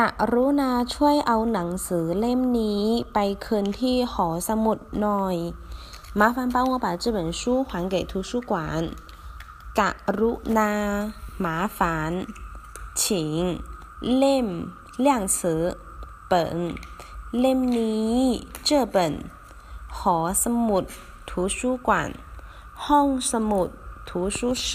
กะรุณาช่วยเอาหนังสือเล่มนี้ไปคืนที่หอสมุดหน่อย麻烦帮我把这本书还给图书馆กะรุณา麻烦请เล่ม量词本เล่มนี้这本หอสมุด图书馆ห้องสมุด图书室